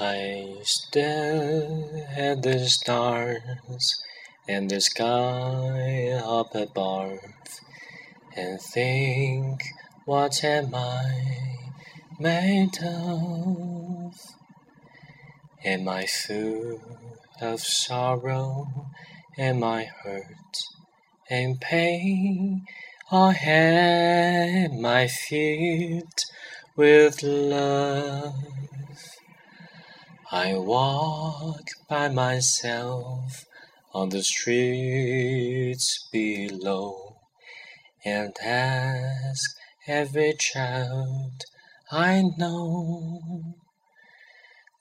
I stare at the stars and the sky up above and think, what am I made of? Am I full of sorrow? Am I hurt and pain? Or am I filled with love? I walk by myself on the streets below and ask every child I know.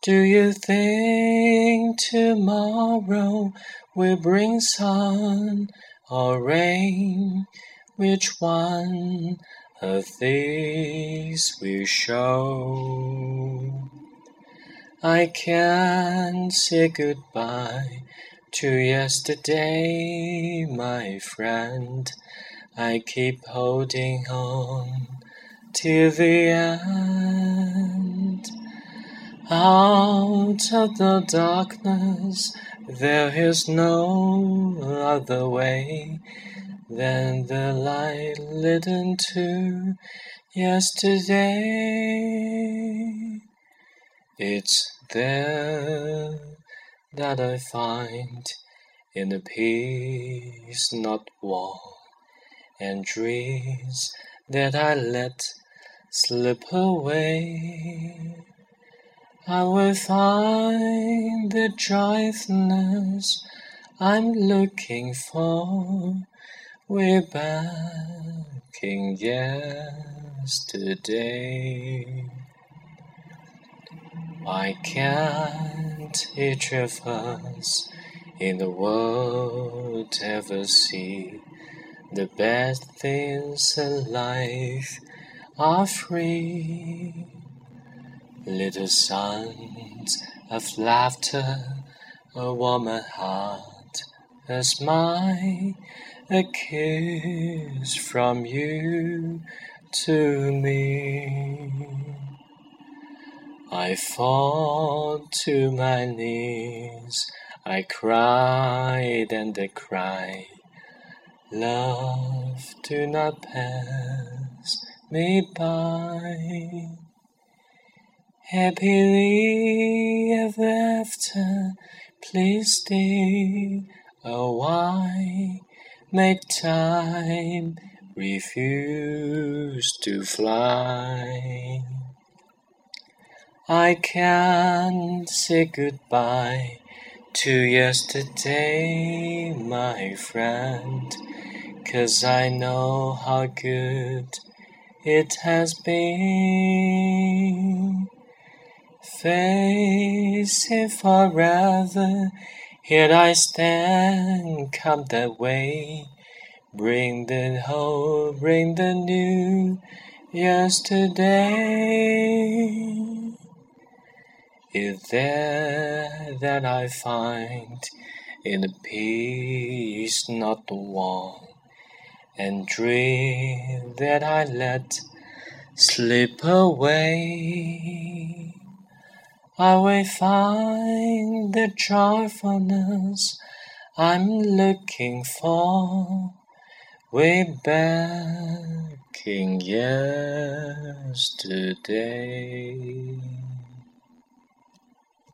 Do you think tomorrow will bring sun or rain? Which one of these will show? I can't say goodbye to yesterday, my friend. I keep holding on till the end. Out of the darkness, there is no other way than the light lit into yesterday. It's there that I find in the peace not war and dreams that I let slip away. I will find the joyfulness I'm looking for. We're back in yesterday. Why can't each of us in the world ever see the best things in life are free? Little sounds of laughter, a warmer heart, a smile, a kiss from you to me. I fall to my knees, I cried and I cry. Love, do not pass me by. Happily ever after, please stay a while. Make time, refuse to fly. I can't say goodbye to yesterday, my friend, 'cause I know how good it has been. Face it forever, here I stand, come that way. Bring the hope, bring the new yesterday is there that I find in the peace not the one, and dream that I let slip away. I will find the joyfulness I'm looking for way back in yesterday.